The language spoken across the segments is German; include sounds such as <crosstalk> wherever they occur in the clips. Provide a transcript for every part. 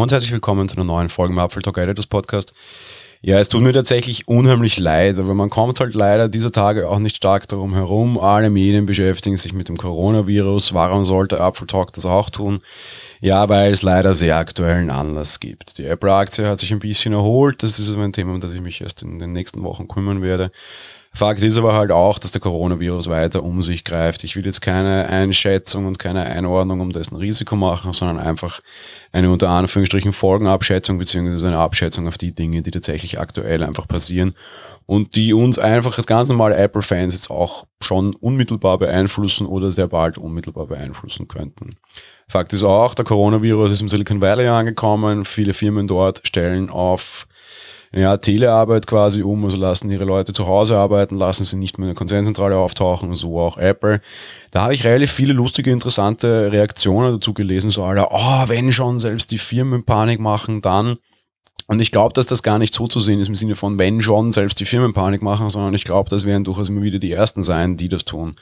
Und herzlich willkommen zu einer neuen Folge im Apfel Talk Editors Podcast. Ja, es tut mir tatsächlich unheimlich leid, aber man kommt halt leider dieser Tage auch nicht stark darum herum. Alle Medien beschäftigen sich mit dem Coronavirus. Warum sollte Apfel Talk das auch tun? Ja, weil es leider sehr aktuellen Anlass gibt. Die Apple-Aktie hat sich ein bisschen erholt. Das ist ein Thema, um das ich mich erst in den nächsten Wochen kümmern werde. Fakt ist aber halt auch, dass der Coronavirus weiter um sich greift. Ich will jetzt keine Einschätzung und keine Einordnung um dessen Risiko machen, sondern einfach eine unter Anführungsstrichen Folgenabschätzung beziehungsweise eine Abschätzung auf die Dinge, die tatsächlich aktuell einfach passieren und die uns einfach als ganz normale Apple-Fans jetzt auch schon unmittelbar beeinflussen oder sehr bald unmittelbar beeinflussen könnten. Fakt ist auch, der Coronavirus ist im Silicon Valley angekommen. Viele Firmen dort stellen auf ja, Telearbeit quasi um, also lassen ihre Leute zu Hause arbeiten, lassen sie nicht mehr in der Konzernzentrale auftauchen, so auch Apple. Da habe ich relativ viele lustige, interessante Reaktionen dazu gelesen, so Alter, oh, wenn schon selbst die Firmen Panik machen, dann und ich glaube, dass das gar nicht so zu sehen ist im Sinne von, wenn schon selbst die Firmen Panik machen, sondern ich glaube, das werden durchaus immer wieder die Ersten sein, die das tun.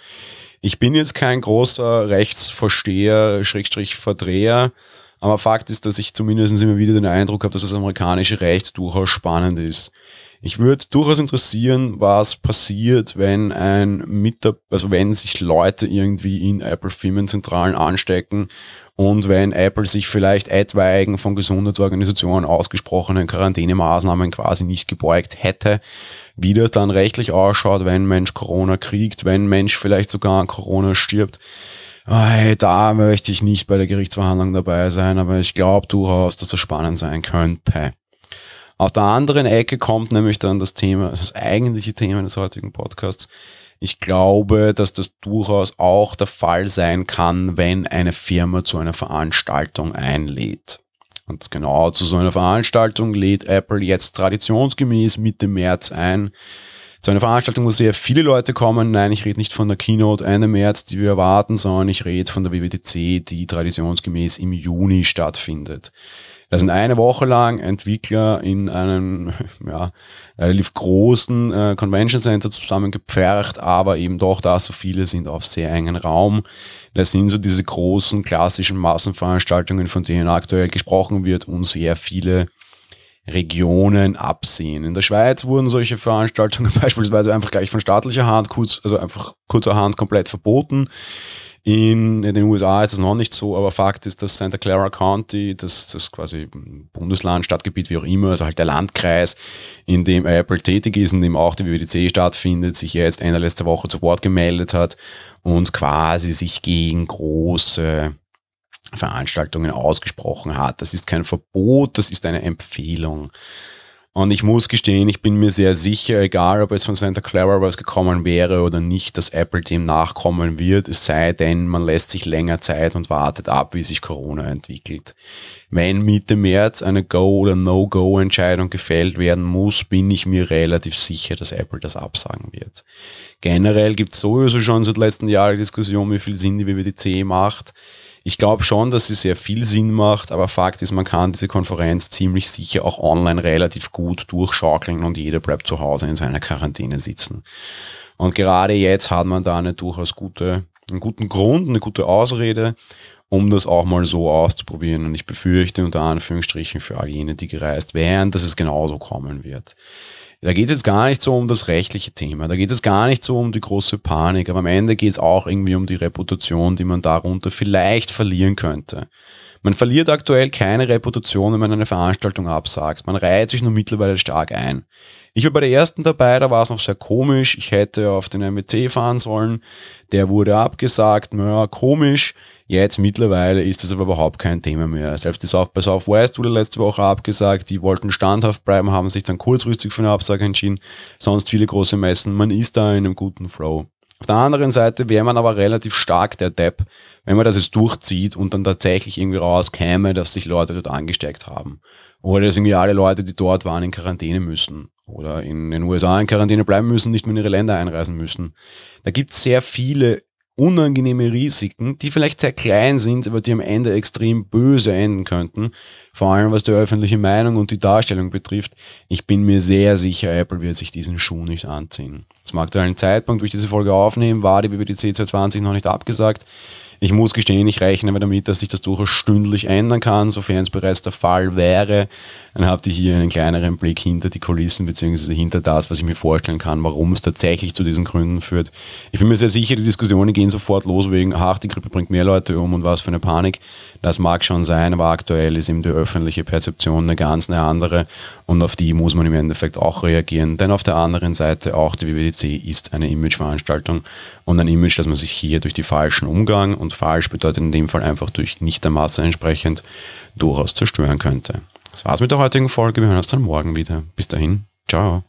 Ich bin jetzt kein großer Rechtsversteher, Schrägstrich Verdreher, aber Fakt ist, dass ich zumindest immer wieder den Eindruck habe, dass das amerikanische Recht durchaus spannend ist. Ich würde durchaus interessieren, was passiert, wenn ein Mitarbeiter, also wenn sich Leute irgendwie in Apple Firmenzentralen anstecken und wenn Apple sich vielleicht etwaigen von Gesundheitsorganisationen ausgesprochenen Quarantänemaßnahmen quasi nicht gebeugt hätte, wie das dann rechtlich ausschaut, wenn Mensch Corona kriegt, wenn Mensch vielleicht sogar an Corona stirbt hey, da möchte ich nicht bei der Gerichtsverhandlung dabei sein, aber ich glaube durchaus, dass das spannend sein könnte. Aus der anderen Ecke kommt nämlich dann das Thema, das eigentliche Thema des heutigen Podcasts. Ich glaube, dass das durchaus auch der Fall sein kann, wenn eine Firma zu einer Veranstaltung einlädt. Und genau zu so einer Veranstaltung lädt Apple jetzt traditionsgemäß Mitte März ein zu einer Veranstaltung, wo sehr viele Leute kommen. Nein, ich rede nicht von der Keynote Ende März, die wir erwarten, sondern ich rede von der WWDC, die traditionsgemäß im Juni stattfindet. Da sind eine Woche lang Entwickler in einem <laughs> ja, relativ großen äh, Convention Center zusammengepfercht, aber eben doch da so viele sind auf sehr engen Raum. Das sind so diese großen klassischen Massenveranstaltungen, von denen aktuell gesprochen wird und sehr viele Regionen absehen. In der Schweiz wurden solche Veranstaltungen <laughs> beispielsweise einfach gleich von staatlicher Hand, kurz, also einfach kurzerhand komplett verboten. In, den USA ist es noch nicht so, aber Fakt ist, dass Santa Clara County, das, das quasi Bundesland, Stadtgebiet, wie auch immer, also halt der Landkreis, in dem Apple tätig ist, in dem auch die WWDC stattfindet, sich jetzt Ende letzter Woche zu Wort gemeldet hat und quasi sich gegen große Veranstaltungen ausgesprochen hat. Das ist kein Verbot, das ist eine Empfehlung. Und ich muss gestehen, ich bin mir sehr sicher, egal ob es von Santa Clara was gekommen wäre oder nicht, dass Apple dem nachkommen wird, es sei denn, man lässt sich länger Zeit und wartet ab, wie sich Corona entwickelt. Wenn Mitte März eine Go- oder No-Go-Entscheidung gefällt werden muss, bin ich mir relativ sicher, dass Apple das absagen wird. Generell gibt es sowieso schon seit letzten Jahren Diskussion, wie viel Sinn die WWDC macht. Ich glaube schon, dass sie sehr viel Sinn macht, aber Fakt ist, man kann diese Konferenz ziemlich sicher auch online relativ gut durchschaukeln und jeder bleibt zu Hause in seiner Quarantäne sitzen. Und gerade jetzt hat man da eine durchaus gute, einen guten Grund, eine gute Ausrede, um das auch mal so auszuprobieren. Und ich befürchte unter Anführungsstrichen für all jene, die gereist wären, dass es genauso kommen wird. Da geht es jetzt gar nicht so um das rechtliche Thema, da geht es gar nicht so um die große Panik, aber am Ende geht es auch irgendwie um die Reputation, die man darunter vielleicht verlieren könnte. Man verliert aktuell keine Reputation, wenn man eine Veranstaltung absagt. Man reiht sich nur mittlerweile stark ein. Ich war bei der ersten dabei, da war es noch sehr komisch. Ich hätte auf den MT fahren sollen. Der wurde abgesagt. Naja, komisch. Jetzt mittlerweile ist das aber überhaupt kein Thema mehr. Selbst die South by Southwest wurde letzte Woche abgesagt. Die wollten standhaft bleiben, haben sich dann kurzfristig für eine Absage entschieden. Sonst viele große Messen. Man ist da in einem guten Flow. Auf der anderen Seite wäre man aber relativ stark der Depp, wenn man das jetzt durchzieht und dann tatsächlich irgendwie rauskäme, dass sich Leute dort angesteckt haben. Oder dass irgendwie alle Leute, die dort waren, in Quarantäne müssen. Oder in den USA in Quarantäne bleiben müssen, nicht mehr in ihre Länder einreisen müssen. Da gibt es sehr viele unangenehme Risiken, die vielleicht sehr klein sind, aber die am Ende extrem böse enden könnten. Vor allem was die öffentliche Meinung und die Darstellung betrifft. Ich bin mir sehr sicher, Apple wird sich diesen Schuh nicht anziehen. Zum aktuellen Zeitpunkt, wo ich diese Folge aufnehme, war die WWDC 2020 noch nicht abgesagt. Ich muss gestehen, ich rechne damit, dass sich das durchaus stündlich ändern kann, sofern es bereits der Fall wäre. Dann habt ihr hier einen kleineren Blick hinter die Kulissen, beziehungsweise hinter das, was ich mir vorstellen kann, warum es tatsächlich zu diesen Gründen führt. Ich bin mir sehr sicher, die Diskussionen gehen sofort los wegen, ach, die Grippe bringt mehr Leute um und was für eine Panik. Das mag schon sein, aber aktuell ist eben die öffentliche Perzeption eine ganz eine andere und auf die muss man im Endeffekt auch reagieren. Denn auf der anderen Seite auch die WWDC ist eine Imageveranstaltung und ein Image, das man sich hier durch die falschen Umgang und falsch bedeutet in dem Fall einfach durch nicht der Masse entsprechend durchaus zerstören könnte. Das war's mit der heutigen Folge. Wir hören uns dann morgen wieder. Bis dahin. Ciao.